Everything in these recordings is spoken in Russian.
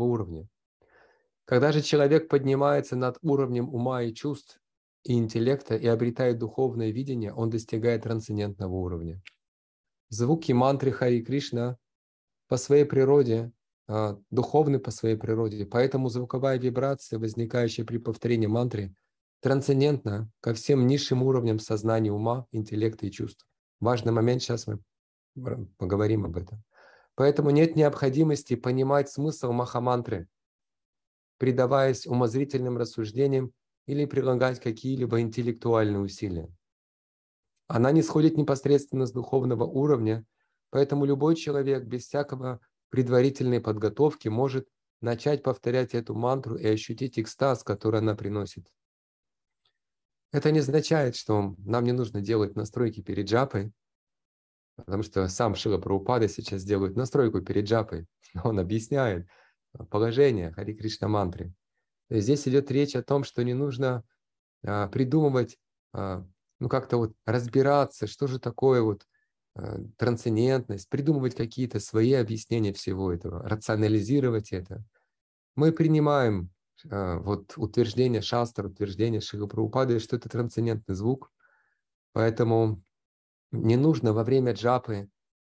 высокого уровня. Когда же человек поднимается над уровнем ума и чувств и интеллекта и обретает духовное видение, он достигает трансцендентного уровня. Звуки мантры Хари Кришна по своей природе, а, духовны по своей природе, поэтому звуковая вибрация, возникающая при повторении мантры, трансцендентна ко всем низшим уровням сознания, ума, интеллекта и чувств. Важный момент, сейчас мы поговорим об этом. Поэтому нет необходимости понимать смысл махамантры, предаваясь умозрительным рассуждениям или прилагать какие-либо интеллектуальные усилия. Она не сходит непосредственно с духовного уровня, поэтому любой человек без всякого предварительной подготовки может начать повторять эту мантру и ощутить экстаз, который она приносит. Это не означает, что нам не нужно делать настройки перед джапой, потому что сам Шила Прабхупада сейчас делает настройку перед джапой. Он объясняет положение Хари Кришна мантры. Здесь идет речь о том, что не нужно а, придумывать, а, ну как-то вот разбираться, что же такое вот а, трансцендентность, придумывать какие-то свои объяснения всего этого, рационализировать это. Мы принимаем вот утверждение Шастра, утверждение Шига Прабхупады, что это трансцендентный звук, поэтому не нужно во время джапы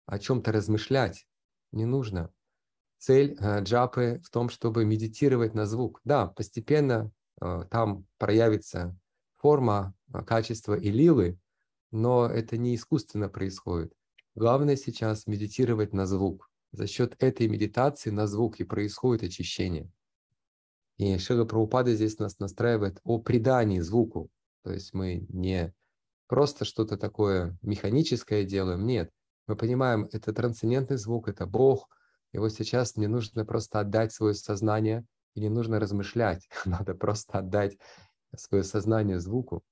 о чем-то размышлять, не нужно. Цель э, джапы в том, чтобы медитировать на звук. Да, постепенно э, там проявится форма, э, качество и лилы, но это не искусственно происходит. Главное сейчас медитировать на звук. За счет этой медитации на звук и происходит очищение. И Шила Прабхупада здесь нас настраивает о придании звуку. То есть мы не просто что-то такое механическое делаем. Нет, мы понимаем, это трансцендентный звук, это Бог, и вот сейчас мне нужно просто отдать свое сознание, и не нужно размышлять, надо просто отдать свое сознание звуку.